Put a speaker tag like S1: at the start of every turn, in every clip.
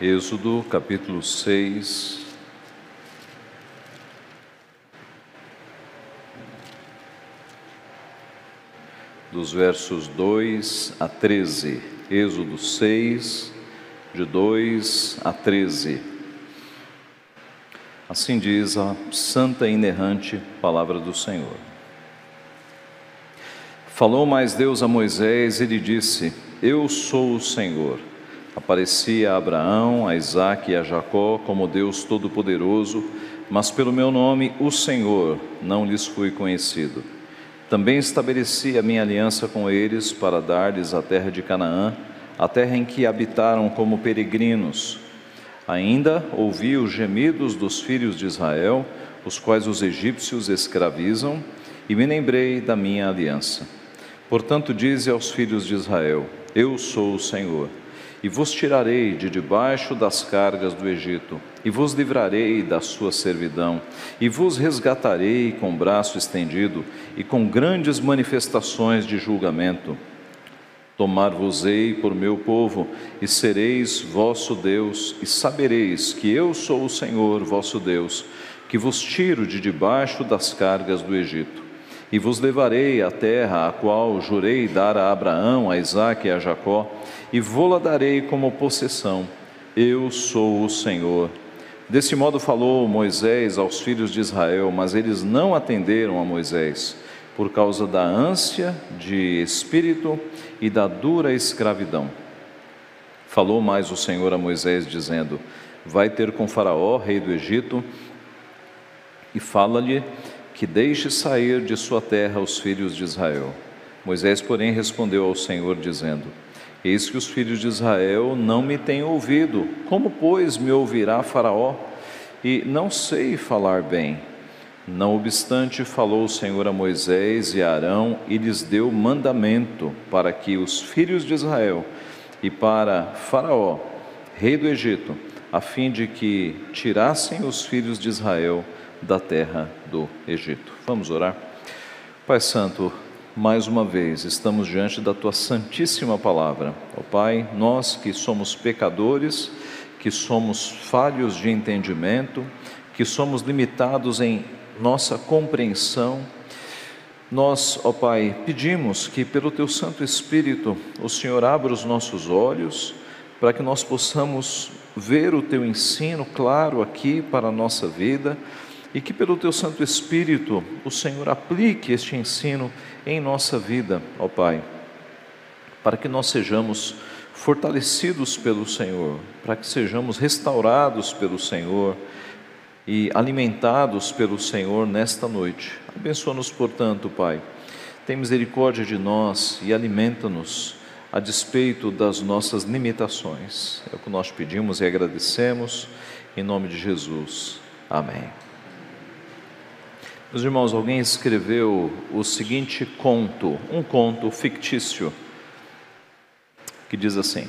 S1: Êxodo capítulo 6. Dos versos 2 a 13. Êxodo 6, de 2 a 13. Assim diz a santa e inerrante palavra do Senhor. Falou mais Deus a Moisés e lhe disse: Eu sou o Senhor Aparecia a Abraão, a Isaque e a Jacó como Deus Todo-Poderoso, mas pelo meu nome, o Senhor, não lhes fui conhecido. Também estabeleci a minha aliança com eles para dar-lhes a terra de Canaã, a terra em que habitaram como peregrinos. Ainda ouvi os gemidos dos filhos de Israel, os quais os egípcios escravizam, e me lembrei da minha aliança. Portanto, dize aos filhos de Israel: Eu sou o Senhor e vos tirarei de debaixo das cargas do Egito, e vos livrarei da sua servidão, e vos resgatarei com braço estendido e com grandes manifestações de julgamento. Tomar-vos-ei por meu povo, e sereis vosso Deus, e sabereis que eu sou o Senhor vosso Deus, que vos tiro de debaixo das cargas do Egito. E vos levarei à terra a qual jurei dar a Abraão, a Isaque e a Jacó, e vô-la darei como possessão. Eu sou o Senhor. Desse modo falou Moisés aos filhos de Israel, mas eles não atenderam a Moisés, por causa da ânsia de espírito e da dura escravidão. Falou mais o Senhor a Moisés, dizendo: Vai ter com Faraó, rei do Egito, e fala-lhe que deixe sair de sua terra os filhos de Israel. Moisés, porém, respondeu ao Senhor, dizendo: Eis que os filhos de Israel não me têm ouvido. Como, pois, me ouvirá Faraó? E não sei falar bem. Não obstante, falou o Senhor a Moisés e a Arão e lhes deu mandamento para que os filhos de Israel e para Faraó, rei do Egito, a fim de que tirassem os filhos de Israel da terra do Egito. Vamos orar? Pai Santo, mais uma vez estamos diante da tua santíssima palavra. Ó oh, Pai, nós que somos pecadores, que somos falhos de entendimento, que somos limitados em nossa compreensão, nós, ó Pai, pedimos que pelo teu Santo Espírito o Senhor abra os nossos olhos para que nós possamos ver o teu ensino claro aqui para a nossa vida e que pelo teu Santo Espírito o Senhor aplique este ensino em nossa vida, ó Pai, para que nós sejamos fortalecidos pelo Senhor, para que sejamos restaurados pelo Senhor e alimentados pelo Senhor nesta noite. Abençoa-nos, portanto, Pai. Tem misericórdia de nós e alimenta-nos a despeito das nossas limitações. É o que nós pedimos e agradecemos em nome de Jesus. Amém. Meus irmãos, alguém escreveu o seguinte conto, um conto fictício, que diz assim: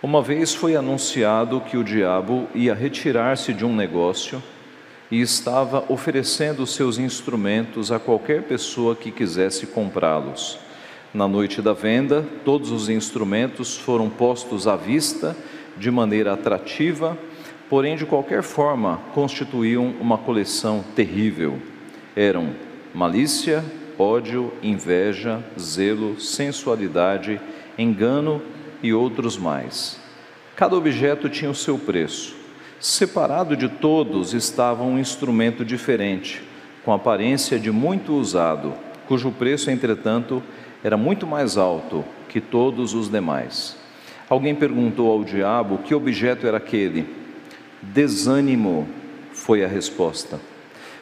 S1: Uma vez foi anunciado que o diabo ia retirar-se de um negócio e estava oferecendo seus instrumentos a qualquer pessoa que quisesse comprá-los. Na noite da venda, todos os instrumentos foram postos à vista de maneira atrativa porém de qualquer forma constituíam uma coleção terrível. Eram malícia, ódio, inveja, zelo, sensualidade, engano e outros mais. Cada objeto tinha o seu preço. Separado de todos estava um instrumento diferente, com aparência de muito usado, cujo preço, entretanto, era muito mais alto que todos os demais. Alguém perguntou ao diabo que objeto era aquele. Desânimo foi a resposta.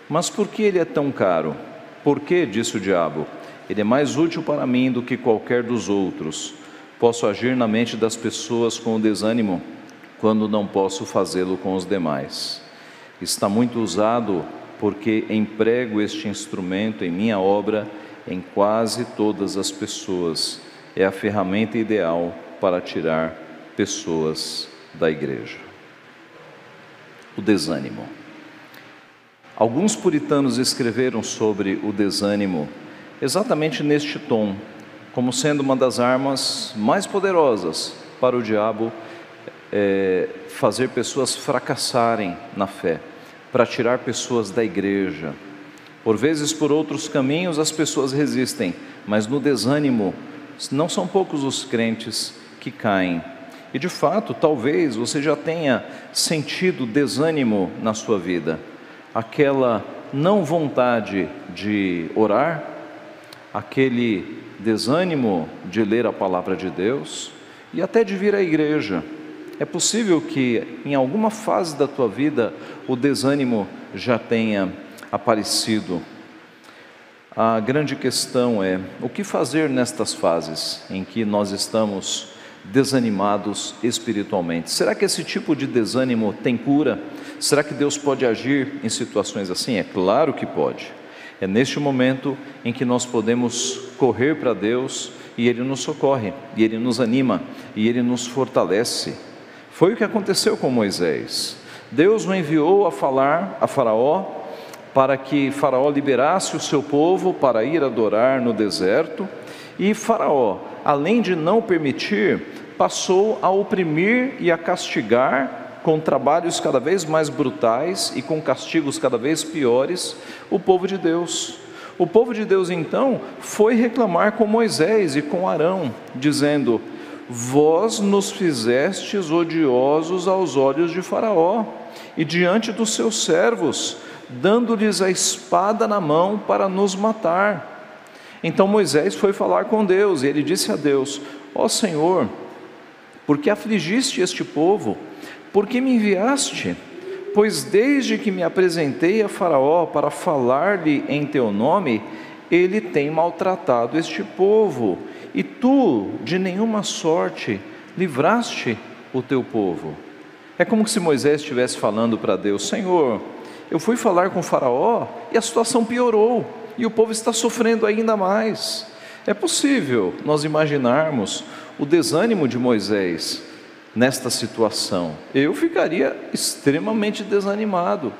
S1: Mas por que ele é tão caro? Por que, disse o diabo, ele é mais útil para mim do que qualquer dos outros. Posso agir na mente das pessoas com o desânimo, quando não posso fazê-lo com os demais. Está muito usado porque emprego este instrumento em minha obra em quase todas as pessoas. É a ferramenta ideal para tirar pessoas da igreja o desânimo. Alguns puritanos escreveram sobre o desânimo exatamente neste tom, como sendo uma das armas mais poderosas para o diabo é, fazer pessoas fracassarem na fé, para tirar pessoas da igreja. Por vezes, por outros caminhos, as pessoas resistem, mas no desânimo, não são poucos os crentes que caem. E de fato, talvez você já tenha sentido desânimo na sua vida, aquela não vontade de orar, aquele desânimo de ler a palavra de Deus e até de vir à igreja. É possível que em alguma fase da tua vida o desânimo já tenha aparecido. A grande questão é o que fazer nestas fases em que nós estamos desanimados espiritualmente. Será que esse tipo de desânimo tem cura? Será que Deus pode agir em situações assim? É claro que pode. É neste momento em que nós podemos correr para Deus e Ele nos socorre, e Ele nos anima, e Ele nos fortalece. Foi o que aconteceu com Moisés. Deus o enviou a falar a Faraó para que Faraó liberasse o seu povo para ir adorar no deserto, e Faraó, além de não permitir, passou a oprimir e a castigar com trabalhos cada vez mais brutais e com castigos cada vez piores o povo de Deus. O povo de Deus então foi reclamar com Moisés e com Arão, dizendo: Vós nos fizestes odiosos aos olhos de Faraó e diante dos seus servos, dando-lhes a espada na mão para nos matar. Então Moisés foi falar com Deus e ele disse a Deus: Ó oh Senhor, por que afligiste este povo? Por que me enviaste? Pois desde que me apresentei a Faraó para falar-lhe em teu nome, ele tem maltratado este povo e tu, de nenhuma sorte, livraste o teu povo. É como se Moisés estivesse falando para Deus: Senhor, eu fui falar com Faraó e a situação piorou, e o povo está sofrendo ainda mais. É possível nós imaginarmos o desânimo de Moisés nesta situação. Eu ficaria extremamente desanimado.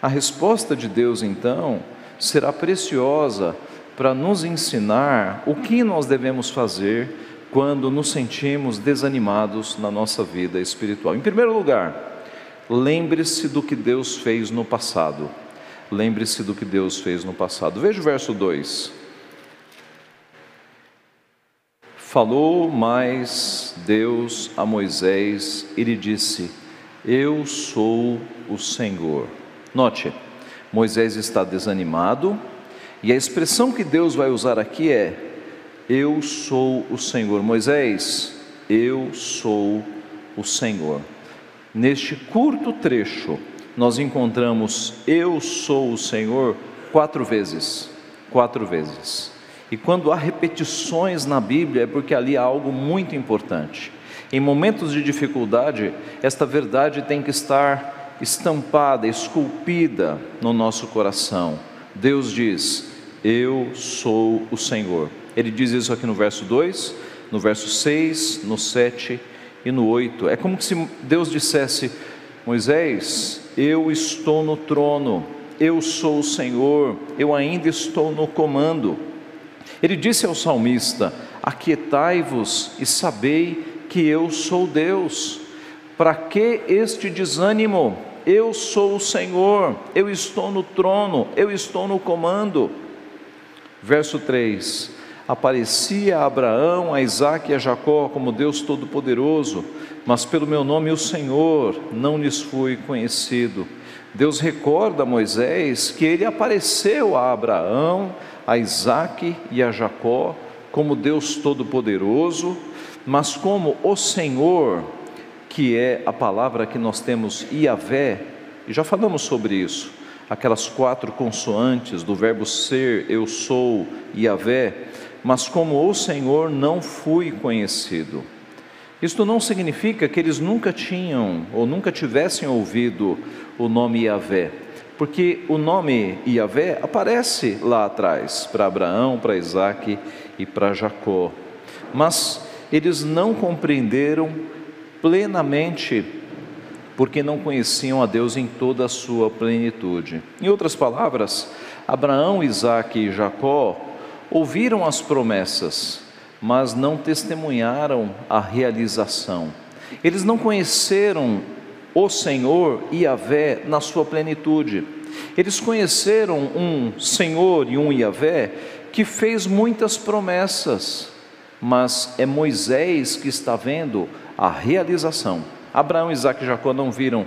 S1: A resposta de Deus, então, será preciosa para nos ensinar o que nós devemos fazer quando nos sentimos desanimados na nossa vida espiritual. Em primeiro lugar, lembre-se do que Deus fez no passado. Lembre-se do que Deus fez no passado. Veja o verso 2. Falou mais Deus a Moisés e lhe disse: Eu sou o Senhor. Note, Moisés está desanimado, e a expressão que Deus vai usar aqui é: Eu sou o Senhor. Moisés, eu sou o Senhor. Neste curto trecho, nós encontramos eu sou o Senhor quatro vezes. Quatro vezes. E quando há repetições na Bíblia é porque ali há algo muito importante. Em momentos de dificuldade, esta verdade tem que estar estampada, esculpida no nosso coração. Deus diz: Eu sou o Senhor. Ele diz isso aqui no verso 2, no verso 6, no 7 e no 8. É como se Deus dissesse: Moisés, eu estou no trono, eu sou o Senhor, eu ainda estou no comando. Ele disse ao salmista: Aquietai-vos e sabei que eu sou Deus. Para que este desânimo? Eu sou o Senhor, eu estou no trono, eu estou no comando. Verso 3: Aparecia a Abraão, a Isaac e a Jacó como Deus Todo-Poderoso, mas pelo meu nome, o Senhor, não lhes fui conhecido. Deus recorda a Moisés que ele apareceu a Abraão, a Isaac e a Jacó como Deus Todo-Poderoso, mas como o Senhor, que é a palavra que nós temos Iavé, e já falamos sobre isso, aquelas quatro consoantes do verbo ser, eu sou, Iavé, mas como o Senhor não fui conhecido. Isto não significa que eles nunca tinham ou nunca tivessem ouvido o nome Iavé, porque o nome Iavé aparece lá atrás para Abraão, para Isaac e para Jacó, mas eles não compreenderam plenamente, porque não conheciam a Deus em toda a sua plenitude. Em outras palavras, Abraão, Isaac e Jacó ouviram as promessas, mas não testemunharam a realização. Eles não conheceram o Senhor Yahvé na sua plenitude. Eles conheceram um Senhor e um Yahvé que fez muitas promessas, mas é Moisés que está vendo a realização. Abraão, Isaac e Jacó não viram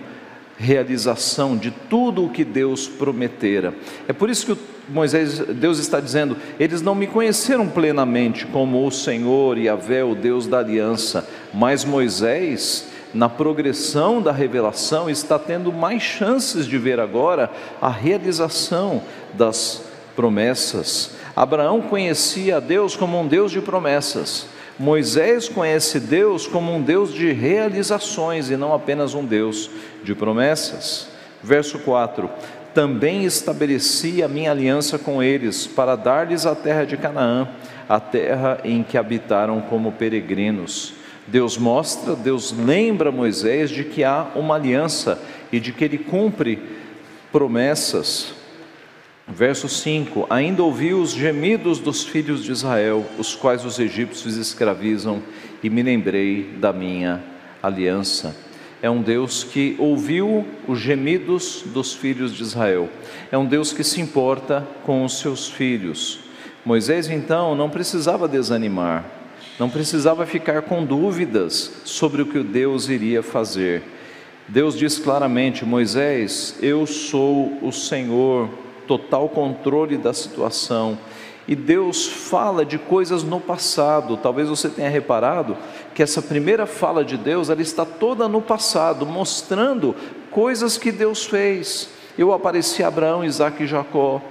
S1: realização de tudo o que Deus prometera. É por isso que Moisés, Deus está dizendo: eles não me conheceram plenamente como o Senhor e Yahvé, o Deus da aliança, mas Moisés na progressão da revelação, está tendo mais chances de ver agora a realização das promessas. Abraão conhecia a Deus como um Deus de promessas. Moisés conhece Deus como um Deus de realizações e não apenas um Deus de promessas. Verso 4: Também estabeleci a minha aliança com eles para dar-lhes a terra de Canaã, a terra em que habitaram como peregrinos Deus mostra, Deus lembra Moisés de que há uma aliança e de que ele cumpre promessas. Verso 5: Ainda ouvi os gemidos dos filhos de Israel, os quais os egípcios escravizam, e me lembrei da minha aliança. É um Deus que ouviu os gemidos dos filhos de Israel, é um Deus que se importa com os seus filhos. Moisés então não precisava desanimar, não precisava ficar com dúvidas sobre o que Deus iria fazer. Deus diz claramente: Moisés, eu sou o Senhor, total controle da situação. E Deus fala de coisas no passado. Talvez você tenha reparado que essa primeira fala de Deus, ela está toda no passado, mostrando coisas que Deus fez. Eu apareci a Abraão, Isaac e Jacó.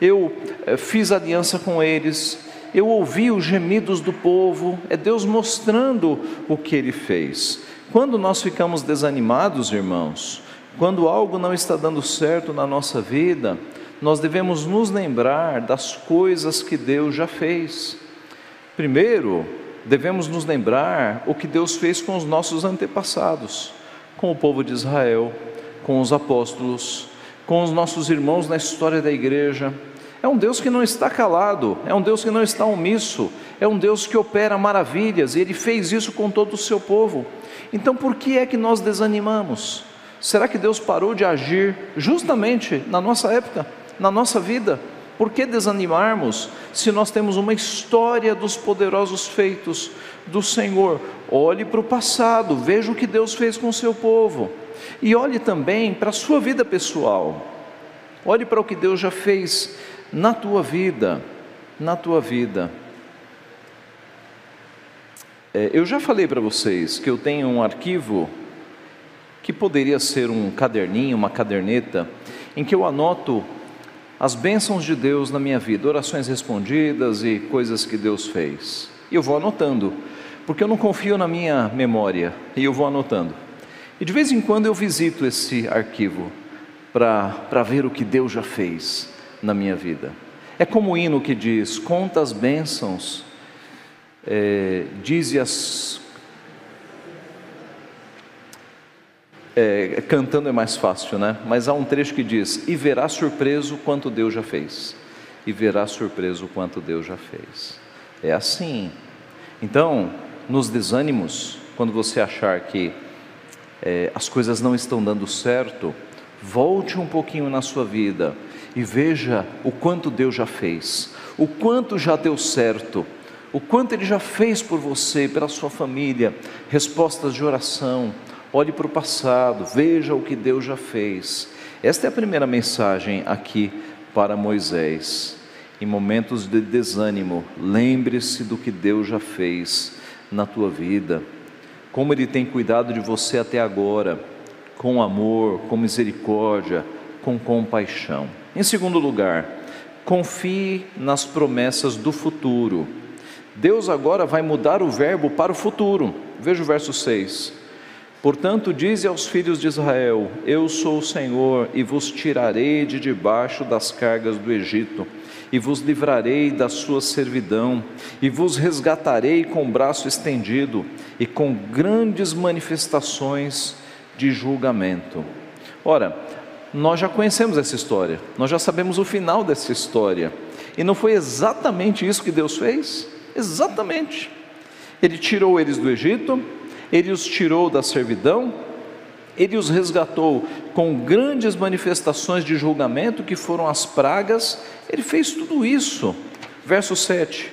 S1: Eu eh, fiz aliança com eles eu ouvi os gemidos do povo, é Deus mostrando o que ele fez. Quando nós ficamos desanimados, irmãos, quando algo não está dando certo na nossa vida, nós devemos nos lembrar das coisas que Deus já fez. Primeiro, devemos nos lembrar o que Deus fez com os nossos antepassados, com o povo de Israel, com os apóstolos, com os nossos irmãos na história da igreja é um Deus que não está calado, é um Deus que não está omisso, é um Deus que opera maravilhas e ele fez isso com todo o seu povo. Então por que é que nós desanimamos? Será que Deus parou de agir justamente na nossa época, na nossa vida? Por que desanimarmos se nós temos uma história dos poderosos feitos do Senhor? Olhe para o passado, veja o que Deus fez com o seu povo e olhe também para a sua vida pessoal. Olhe para o que Deus já fez na tua vida, na tua vida. É, eu já falei para vocês que eu tenho um arquivo que poderia ser um caderninho, uma caderneta, em que eu anoto as bênçãos de Deus na minha vida, orações respondidas e coisas que Deus fez. E eu vou anotando, porque eu não confio na minha memória, e eu vou anotando. E de vez em quando eu visito esse arquivo para ver o que Deus já fez na minha vida. É como o hino que diz: conta as bênçãos, é, dize as. É, cantando é mais fácil, né? Mas há um trecho que diz: E verá surpreso quanto Deus já fez. E verá surpreso quanto Deus já fez. É assim. Então, nos desânimos, quando você achar que é, as coisas não estão dando certo, volte um pouquinho na sua vida e veja o quanto Deus já fez, o quanto já deu certo, o quanto Ele já fez por você, pela sua família, respostas de oração. Olhe para o passado, veja o que Deus já fez. Esta é a primeira mensagem aqui para Moisés. Em momentos de desânimo, lembre-se do que Deus já fez na tua vida, como Ele tem cuidado de você até agora, com amor, com misericórdia, com compaixão. Em segundo lugar, confie nas promessas do futuro. Deus agora vai mudar o verbo para o futuro. Veja o verso 6. Portanto, dize aos filhos de Israel: Eu sou o Senhor, e vos tirarei de debaixo das cargas do Egito, e vos livrarei da sua servidão, e vos resgatarei com o braço estendido e com grandes manifestações de julgamento. Ora, nós já conhecemos essa história, nós já sabemos o final dessa história. E não foi exatamente isso que Deus fez? Exatamente. Ele tirou eles do Egito, ele os tirou da servidão, ele os resgatou com grandes manifestações de julgamento, que foram as pragas, ele fez tudo isso. Verso 7: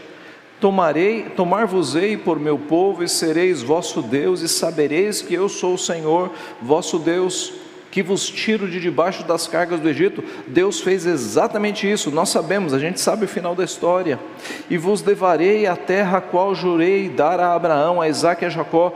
S1: Tomarei, tomar-vos-ei por meu povo e sereis vosso Deus, e sabereis que eu sou o Senhor, vosso Deus que vos tiro de debaixo das cargas do Egito. Deus fez exatamente isso, nós sabemos, a gente sabe o final da história. E vos levarei à terra a qual jurei dar a Abraão, a Isaac e a Jacó,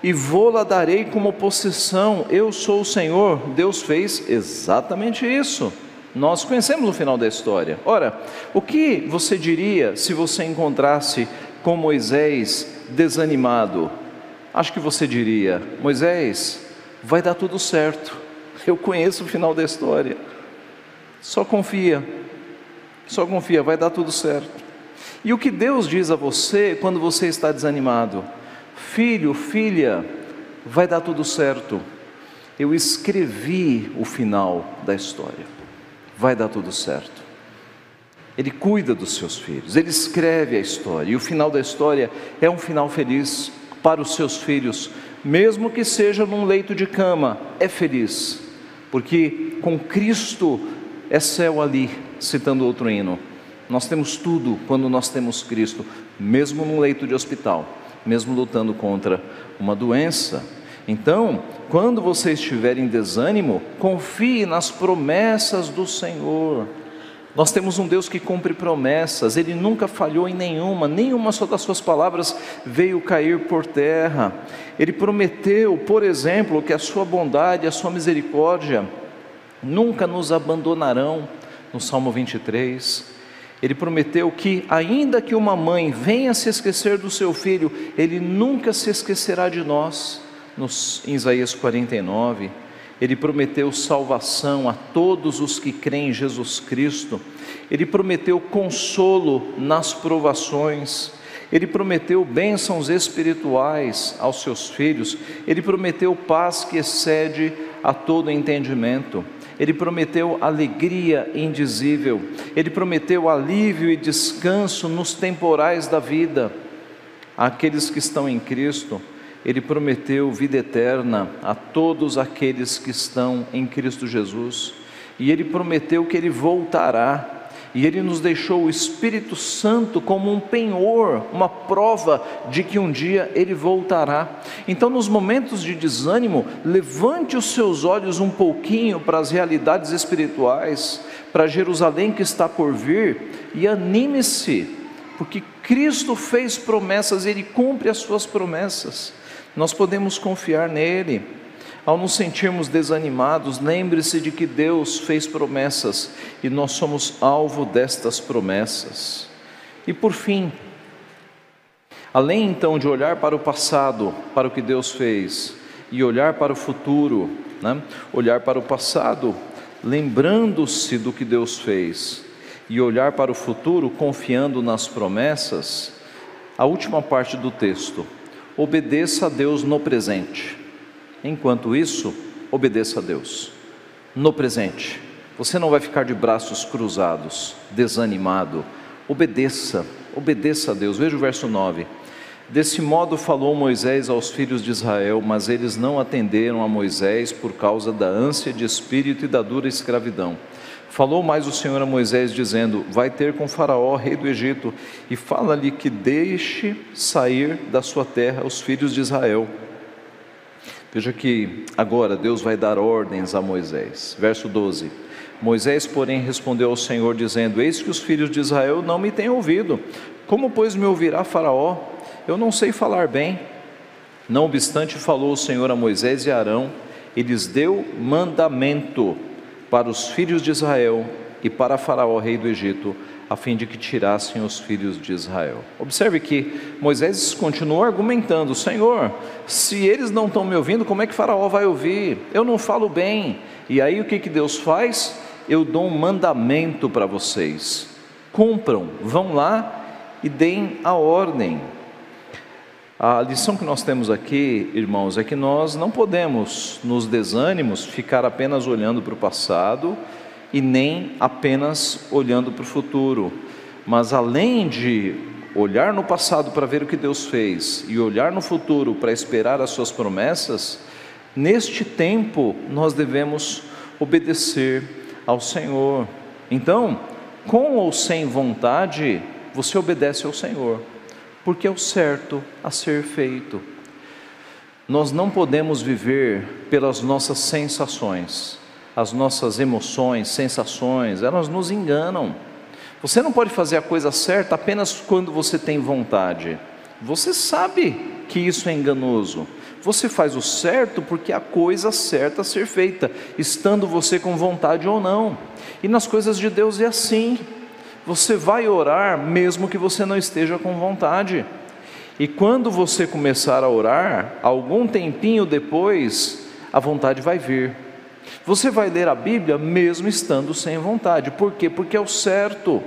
S1: e vou-la darei como possessão. Eu sou o Senhor. Deus fez exatamente isso. Nós conhecemos o final da história. Ora, o que você diria se você encontrasse com Moisés desanimado? Acho que você diria: Moisés, vai dar tudo certo eu conheço o final da história. Só confia. Só confia, vai dar tudo certo. E o que Deus diz a você quando você está desanimado? Filho, filha, vai dar tudo certo. Eu escrevi o final da história. Vai dar tudo certo. Ele cuida dos seus filhos, ele escreve a história, e o final da história é um final feliz para os seus filhos, mesmo que seja num leito de cama, é feliz porque com Cristo é céu ali, citando outro hino. Nós temos tudo quando nós temos Cristo, mesmo no leito de hospital, mesmo lutando contra uma doença. Então, quando você estiver em desânimo, confie nas promessas do Senhor. Nós temos um Deus que cumpre promessas, Ele nunca falhou em nenhuma, nenhuma só das Suas palavras veio cair por terra. Ele prometeu, por exemplo, que a Sua bondade, a Sua misericórdia nunca nos abandonarão, no Salmo 23. Ele prometeu que, ainda que uma mãe venha se esquecer do seu filho, Ele nunca se esquecerá de nós, nos, em Isaías 49. Ele prometeu salvação a todos os que creem em Jesus Cristo. Ele prometeu consolo nas provações. Ele prometeu bênçãos espirituais aos seus filhos. Ele prometeu paz que excede a todo entendimento. Ele prometeu alegria indizível. Ele prometeu alívio e descanso nos temporais da vida. Aqueles que estão em Cristo ele prometeu vida eterna a todos aqueles que estão em Cristo Jesus, e ele prometeu que ele voltará, e ele nos deixou o Espírito Santo como um penhor, uma prova de que um dia ele voltará. Então, nos momentos de desânimo, levante os seus olhos um pouquinho para as realidades espirituais, para Jerusalém que está por vir, e anime-se, porque Cristo fez promessas e ele cumpre as suas promessas nós podemos confiar nele. Ao nos sentirmos desanimados, lembre-se de que Deus fez promessas e nós somos alvo destas promessas. E por fim, além então de olhar para o passado, para o que Deus fez, e olhar para o futuro, né? olhar para o passado, lembrando-se do que Deus fez, e olhar para o futuro confiando nas promessas, a última parte do texto, obedeça a Deus no presente. Enquanto isso, obedeça a Deus no presente. Você não vai ficar de braços cruzados, desanimado. Obedeça, obedeça a Deus. Veja o verso 9. Desse modo falou Moisés aos filhos de Israel, mas eles não atenderam a Moisés por causa da ânsia de espírito e da dura escravidão. Falou mais o Senhor a Moisés, dizendo: Vai ter com Faraó, rei do Egito, e fala-lhe que deixe sair da sua terra os filhos de Israel. Veja que agora Deus vai dar ordens a Moisés. Verso 12. Moisés, porém, respondeu ao Senhor, dizendo: Eis que os filhos de Israel não me têm ouvido. Como, pois, me ouvirá Faraó? Eu não sei falar bem. Não obstante, falou o Senhor a Moisés e a Arão, e lhes deu mandamento para os filhos de Israel e para Faraó, rei do Egito, a fim de que tirassem os filhos de Israel. Observe que Moisés continuou argumentando: Senhor, se eles não estão me ouvindo, como é que Faraó vai ouvir? Eu não falo bem. E aí o que, que Deus faz? Eu dou um mandamento para vocês: cumpram, vão lá e deem a ordem. A lição que nós temos aqui, irmãos, é que nós não podemos, nos desânimos, ficar apenas olhando para o passado e nem apenas olhando para o futuro, mas além de olhar no passado para ver o que Deus fez e olhar no futuro para esperar as suas promessas, neste tempo nós devemos obedecer ao Senhor. Então, com ou sem vontade, você obedece ao Senhor, porque é o certo a ser feito. Nós não podemos viver pelas nossas sensações, as nossas emoções, sensações, elas nos enganam. Você não pode fazer a coisa certa apenas quando você tem vontade. Você sabe que isso é enganoso. Você faz o certo porque é a coisa certa a ser feita, estando você com vontade ou não. E nas coisas de Deus é assim. Você vai orar mesmo que você não esteja com vontade. E quando você começar a orar, algum tempinho depois, a vontade vai vir. Você vai ler a Bíblia mesmo estando sem vontade. Por quê? Porque é o certo.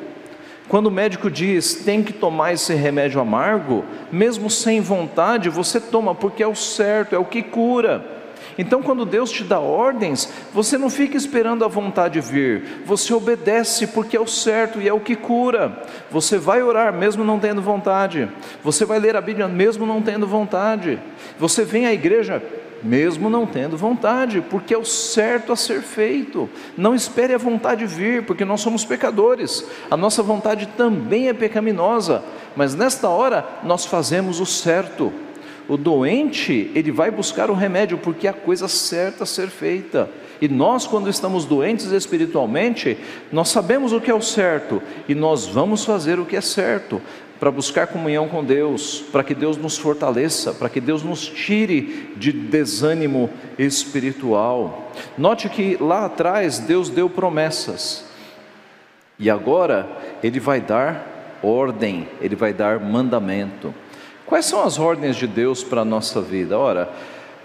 S1: Quando o médico diz tem que tomar esse remédio amargo, mesmo sem vontade, você toma porque é o certo, é o que cura. Então, quando Deus te dá ordens, você não fica esperando a vontade vir, você obedece porque é o certo e é o que cura. Você vai orar mesmo não tendo vontade, você vai ler a Bíblia mesmo não tendo vontade, você vem à igreja mesmo não tendo vontade, porque é o certo a ser feito. Não espere a vontade vir, porque nós somos pecadores, a nossa vontade também é pecaminosa, mas nesta hora nós fazemos o certo. O doente, ele vai buscar o remédio, porque é a coisa certa a ser feita. E nós, quando estamos doentes espiritualmente, nós sabemos o que é o certo e nós vamos fazer o que é certo para buscar comunhão com Deus, para que Deus nos fortaleça, para que Deus nos tire de desânimo espiritual. Note que lá atrás Deus deu promessas, e agora Ele vai dar ordem, Ele vai dar mandamento. Quais são as ordens de Deus para a nossa vida? Ora,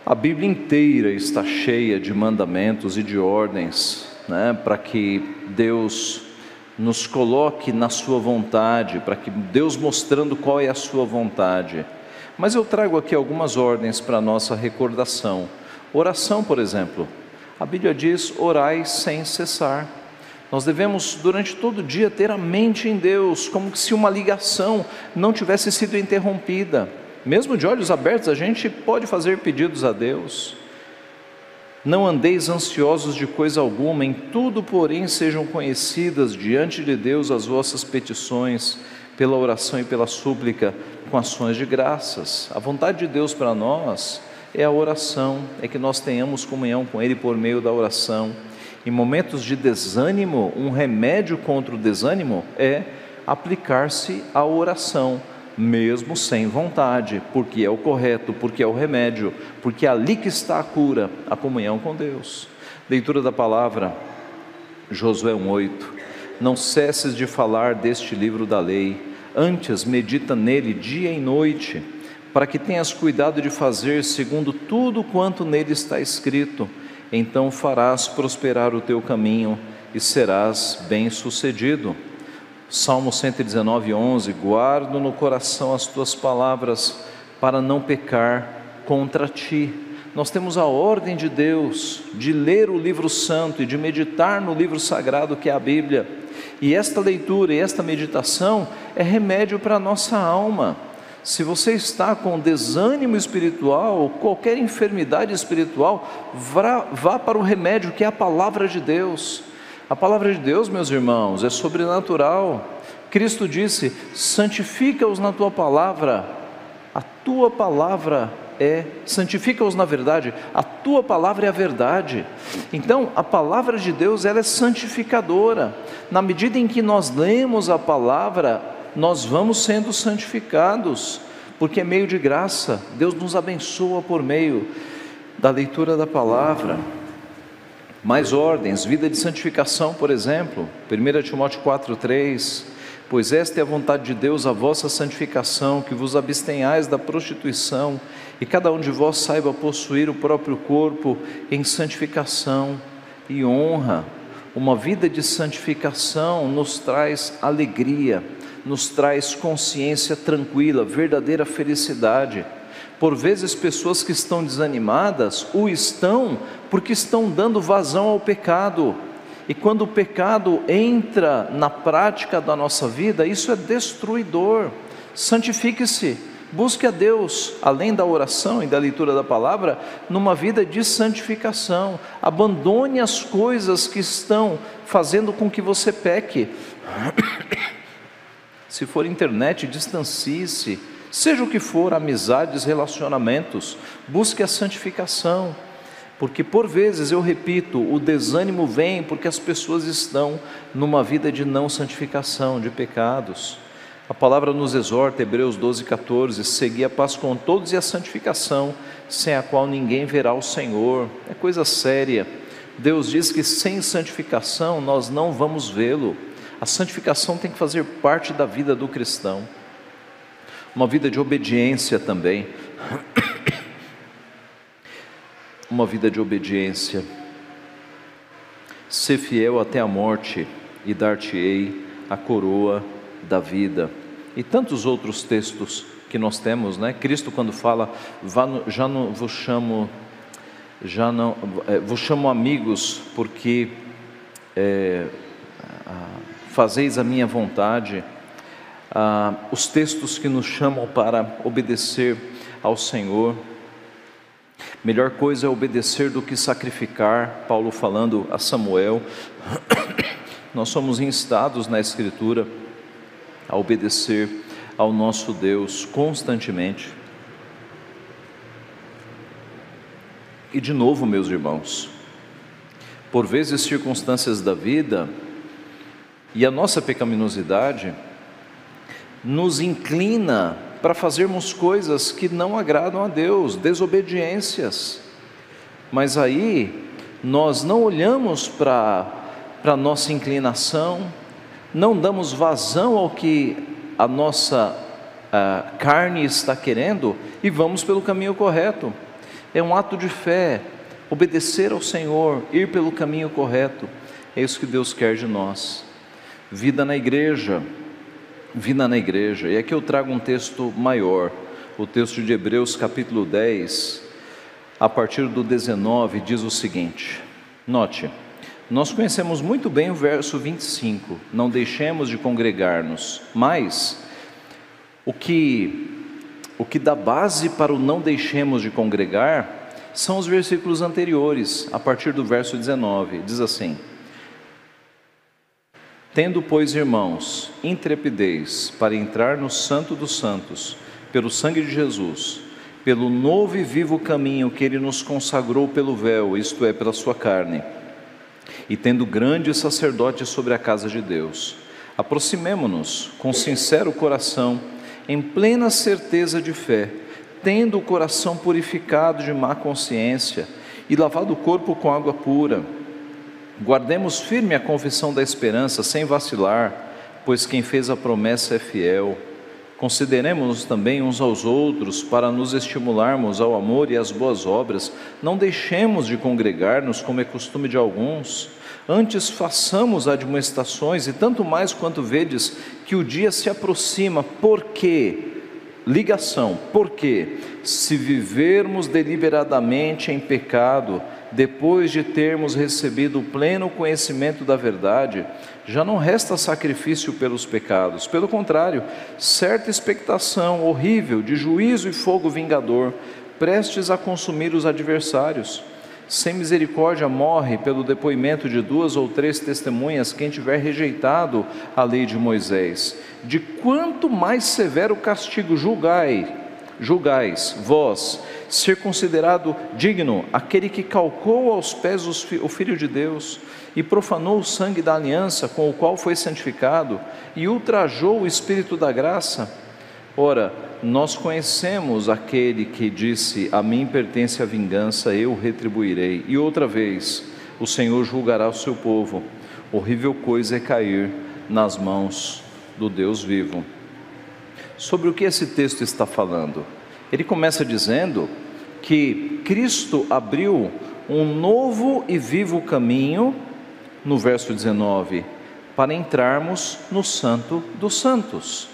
S1: a Bíblia inteira está cheia de mandamentos e de ordens, né, para que Deus nos coloque na Sua vontade, para que Deus mostrando qual é a Sua vontade. Mas eu trago aqui algumas ordens para a nossa recordação. Oração, por exemplo. A Bíblia diz: orai sem cessar. Nós devemos, durante todo o dia, ter a mente em Deus, como se uma ligação não tivesse sido interrompida. Mesmo de olhos abertos, a gente pode fazer pedidos a Deus. Não andeis ansiosos de coisa alguma, em tudo, porém, sejam conhecidas diante de Deus as vossas petições, pela oração e pela súplica, com ações de graças. A vontade de Deus para nós é a oração, é que nós tenhamos comunhão com Ele por meio da oração. Em momentos de desânimo, um remédio contra o desânimo é aplicar-se à oração mesmo sem vontade, porque é o correto, porque é o remédio, porque é ali que está a cura, a comunhão com Deus. Leitura da palavra, Josué 1,8: Não cesses de falar deste livro da lei, antes medita nele dia e noite, para que tenhas cuidado de fazer segundo tudo quanto nele está escrito, então farás prosperar o teu caminho e serás bem-sucedido. Salmo 119, 11: Guardo no coração as tuas palavras para não pecar contra ti. Nós temos a ordem de Deus de ler o livro santo e de meditar no livro sagrado que é a Bíblia. E esta leitura e esta meditação é remédio para a nossa alma. Se você está com desânimo espiritual, qualquer enfermidade espiritual, vá, vá para o remédio que é a palavra de Deus. A palavra de Deus, meus irmãos, é sobrenatural. Cristo disse: santifica-os na tua palavra, a tua palavra é, santifica-os na verdade, a tua palavra é a verdade. Então, a palavra de Deus ela é santificadora. Na medida em que nós lemos a palavra, nós vamos sendo santificados, porque é meio de graça. Deus nos abençoa por meio da leitura da palavra mais ordens, vida de santificação, por exemplo, 1 Timóteo 4,3, pois esta é a vontade de Deus, a vossa santificação, que vos abstenhais da prostituição, e cada um de vós saiba possuir o próprio corpo em santificação e honra. Uma vida de santificação nos traz alegria, nos traz consciência tranquila, verdadeira felicidade. Por vezes, pessoas que estão desanimadas o estão porque estão dando vazão ao pecado. E quando o pecado entra na prática da nossa vida, isso é destruidor. Santifique-se, busque a Deus, além da oração e da leitura da palavra, numa vida de santificação. Abandone as coisas que estão fazendo com que você peque. Se for internet, distancie-se. Seja o que for, amizades, relacionamentos, busque a santificação. Porque por vezes, eu repito, o desânimo vem porque as pessoas estão numa vida de não santificação, de pecados. A palavra nos exorta, Hebreus 12, 14: seguir a paz com todos e a santificação, sem a qual ninguém verá o Senhor. É coisa séria. Deus diz que sem santificação nós não vamos vê-lo. A santificação tem que fazer parte da vida do cristão, uma vida de obediência também uma vida de obediência. Ser fiel até a morte e dar-te-ei a coroa da vida. E tantos outros textos que nós temos, né? Cristo quando fala, já não vos chamo, já não é, vos chamo amigos, porque é, fazeis a minha vontade. Ah, os textos que nos chamam para obedecer ao Senhor. Melhor coisa é obedecer do que sacrificar, Paulo falando a Samuel. Nós somos instados na Escritura a obedecer ao nosso Deus constantemente. E de novo, meus irmãos, por vezes circunstâncias da vida e a nossa pecaminosidade nos inclina para fazermos coisas que não agradam a Deus, desobediências. Mas aí nós não olhamos para a nossa inclinação, não damos vazão ao que a nossa a carne está querendo e vamos pelo caminho correto. É um ato de fé, obedecer ao Senhor, ir pelo caminho correto. É isso que Deus quer de nós. Vida na igreja, vida na igreja. E aqui eu trago um texto maior, o texto de Hebreus, capítulo 10, a partir do 19, diz o seguinte: Note, nós conhecemos muito bem o verso 25, não deixemos de congregar-nos, mas o que o que dá base para o não deixemos de congregar são os versículos anteriores, a partir do verso 19, diz assim: Tendo, pois, irmãos, intrepidez para entrar no Santo dos Santos, pelo sangue de Jesus, pelo novo e vivo caminho que ele nos consagrou pelo véu, isto é, pela sua carne, e tendo grande sacerdote sobre a casa de Deus, aproximemo-nos com sincero coração, em plena certeza de fé, tendo o coração purificado de má consciência e lavado o corpo com água pura Guardemos firme a confissão da esperança, sem vacilar, pois quem fez a promessa é fiel. Consideremos-nos também uns aos outros para nos estimularmos ao amor e às boas obras. Não deixemos de congregar-nos, como é costume de alguns. Antes façamos admoestações, e tanto mais quanto vedes que o dia se aproxima, porque ligação, porque se vivermos deliberadamente em pecado, depois de termos recebido o pleno conhecimento da verdade, já não resta sacrifício pelos pecados, pelo contrário, certa expectação horrível de juízo e fogo vingador, prestes a consumir os adversários. Sem misericórdia morre pelo depoimento de duas ou três testemunhas quem tiver rejeitado a lei de Moisés. De quanto mais severo castigo julgai, julgais vós ser considerado digno aquele que calcou aos pés o Filho de Deus e profanou o sangue da aliança com o qual foi santificado e ultrajou o Espírito da graça? Ora, nós conhecemos aquele que disse: A mim pertence a vingança, eu retribuirei. E outra vez, o Senhor julgará o seu povo. Horrível coisa é cair nas mãos do Deus vivo. Sobre o que esse texto está falando? Ele começa dizendo que Cristo abriu um novo e vivo caminho, no verso 19, para entrarmos no Santo dos Santos.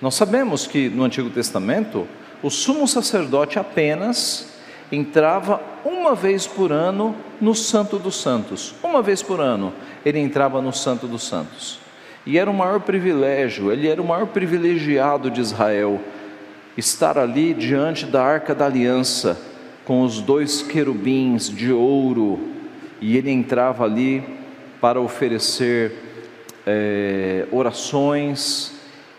S1: Nós sabemos que no Antigo Testamento, o sumo sacerdote apenas entrava uma vez por ano no Santo dos Santos. Uma vez por ano ele entrava no Santo dos Santos. E era o maior privilégio, ele era o maior privilegiado de Israel, estar ali diante da arca da aliança, com os dois querubins de ouro, e ele entrava ali para oferecer é, orações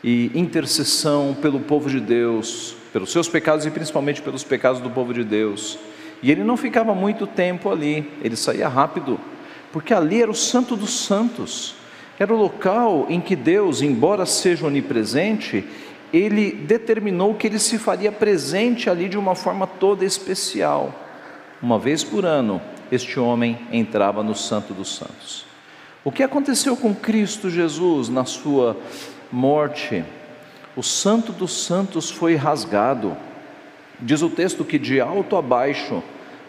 S1: e intercessão pelo povo de Deus, pelos seus pecados e principalmente pelos pecados do povo de Deus. E ele não ficava muito tempo ali, ele saía rápido, porque ali era o Santo dos Santos, era o local em que Deus, embora seja onipresente, ele determinou que ele se faria presente ali de uma forma toda especial. Uma vez por ano, este homem entrava no Santo dos Santos. O que aconteceu com Cristo Jesus na sua morte? O Santo dos Santos foi rasgado. Diz o texto que de alto a baixo,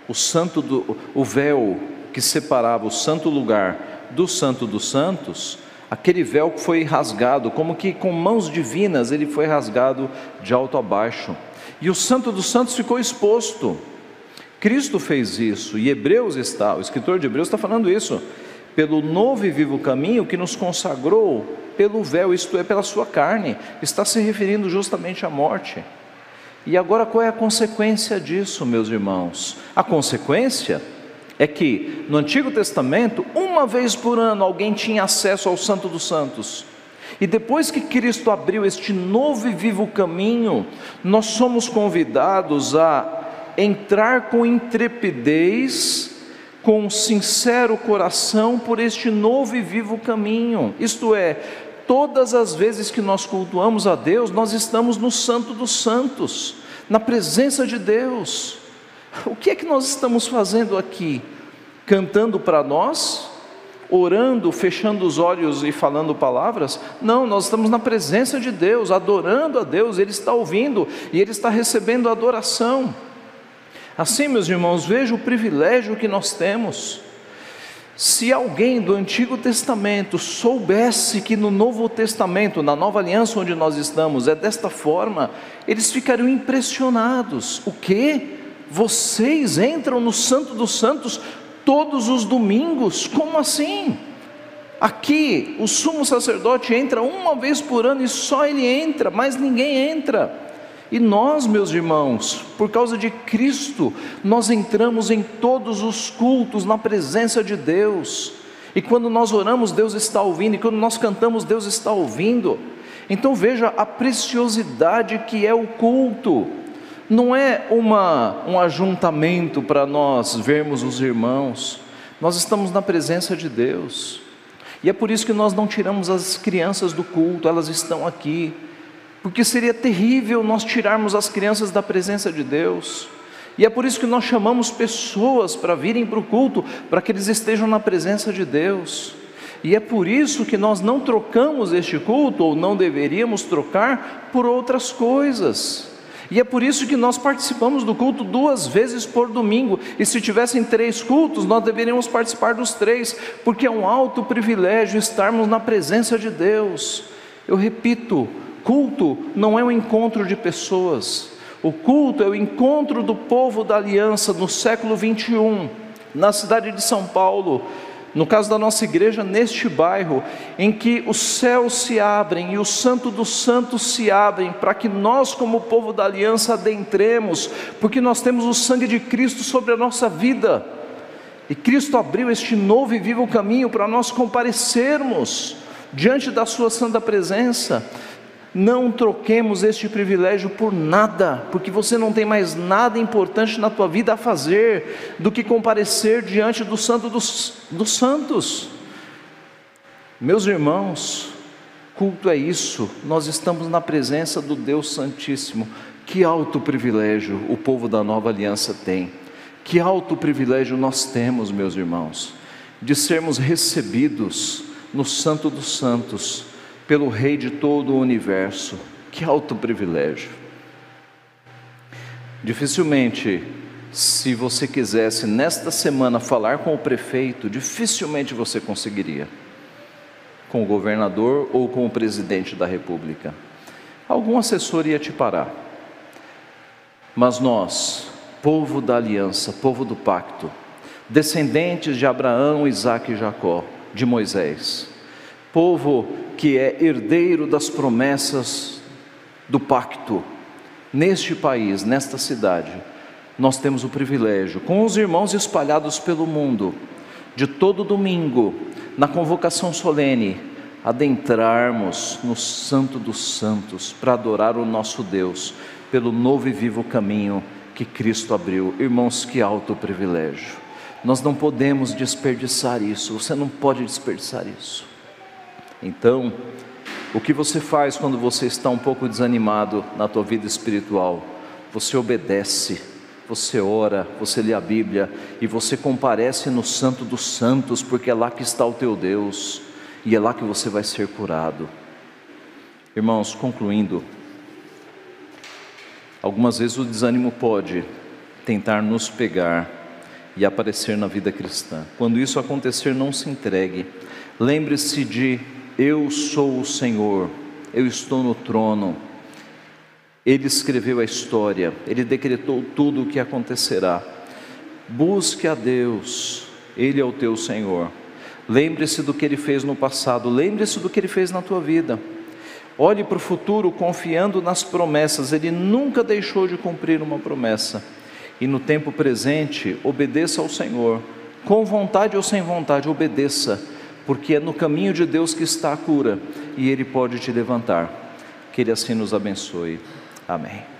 S1: o santo do, o véu que separava o santo lugar do Santo dos Santos, aquele véu foi rasgado, como que com mãos divinas ele foi rasgado de alto a baixo. E o Santo dos Santos ficou exposto. Cristo fez isso, e Hebreus está, o escritor de Hebreus está falando isso pelo novo e vivo caminho que nos consagrou pelo véu, isto é, pela sua carne, está se referindo justamente à morte. E agora qual é a consequência disso, meus irmãos? A consequência é que no Antigo Testamento, uma vez por ano, alguém tinha acesso ao Santo dos Santos. E depois que Cristo abriu este novo e vivo caminho, nós somos convidados a entrar com intrepidez com sincero coração por este novo e vivo caminho. Isto é, todas as vezes que nós cultuamos a Deus, nós estamos no Santo dos Santos, na presença de Deus. O que é que nós estamos fazendo aqui? Cantando para nós? Orando, fechando os olhos e falando palavras? Não, nós estamos na presença de Deus, adorando a Deus, Ele está ouvindo e Ele está recebendo adoração. Assim, meus irmãos, veja o privilégio que nós temos. Se alguém do Antigo Testamento soubesse que no Novo Testamento, na nova aliança onde nós estamos, é desta forma, eles ficariam impressionados. O que? Vocês entram no Santo dos Santos todos os domingos? Como assim? Aqui, o sumo sacerdote entra uma vez por ano e só ele entra, mas ninguém entra. E nós, meus irmãos, por causa de Cristo, nós entramos em todos os cultos na presença de Deus. E quando nós oramos, Deus está ouvindo, e quando nós cantamos, Deus está ouvindo. Então veja a preciosidade que é o culto. Não é uma, um ajuntamento para nós vermos os irmãos, nós estamos na presença de Deus. E é por isso que nós não tiramos as crianças do culto, elas estão aqui porque seria terrível nós tirarmos as crianças da presença de Deus. E é por isso que nós chamamos pessoas para virem para o culto, para que eles estejam na presença de Deus. E é por isso que nós não trocamos este culto, ou não deveríamos trocar, por outras coisas. E é por isso que nós participamos do culto duas vezes por domingo. E se tivessem três cultos, nós deveríamos participar dos três, porque é um alto privilégio estarmos na presença de Deus. Eu repito, culto não é um encontro de pessoas, o culto é o encontro do povo da aliança no século 21, na cidade de São Paulo, no caso da nossa igreja, neste bairro, em que os céus se abrem e o Santo dos Santos se abrem, para que nós, como povo da aliança, adentremos, porque nós temos o sangue de Cristo sobre a nossa vida, e Cristo abriu este novo e vivo caminho para nós comparecermos diante da Sua santa presença. Não troquemos este privilégio por nada, porque você não tem mais nada importante na tua vida a fazer do que comparecer diante do Santo dos, dos Santos. Meus irmãos, culto é isso, nós estamos na presença do Deus Santíssimo. Que alto privilégio o povo da nova aliança tem, que alto privilégio nós temos, meus irmãos, de sermos recebidos no Santo dos Santos pelo Rei de todo o universo. Que alto privilégio. Dificilmente, se você quisesse nesta semana falar com o prefeito, dificilmente você conseguiria, com o governador ou com o presidente da república. Algum assessor ia te parar. Mas nós, povo da aliança, povo do pacto, descendentes de Abraão, Isaque e Jacó, de Moisés, povo que é herdeiro das promessas do pacto, neste país, nesta cidade, nós temos o privilégio, com os irmãos espalhados pelo mundo, de todo domingo, na convocação solene, adentrarmos no Santo dos Santos para adorar o nosso Deus pelo novo e vivo caminho que Cristo abriu. Irmãos, que alto privilégio. Nós não podemos desperdiçar isso, você não pode desperdiçar isso. Então, o que você faz quando você está um pouco desanimado na tua vida espiritual? Você obedece, você ora, você lê a Bíblia e você comparece no Santo dos Santos, porque é lá que está o teu Deus e é lá que você vai ser curado. Irmãos, concluindo, algumas vezes o desânimo pode tentar nos pegar e aparecer na vida cristã. Quando isso acontecer, não se entregue. Lembre-se de eu sou o Senhor, eu estou no trono. Ele escreveu a história, ele decretou tudo o que acontecerá. Busque a Deus, Ele é o teu Senhor. Lembre-se do que ele fez no passado, lembre-se do que ele fez na tua vida. Olhe para o futuro confiando nas promessas, ele nunca deixou de cumprir uma promessa. E no tempo presente, obedeça ao Senhor, com vontade ou sem vontade, obedeça, porque é no caminho de Deus que está a cura e ele pode te levantar. Que ele assim nos abençoe. Amém.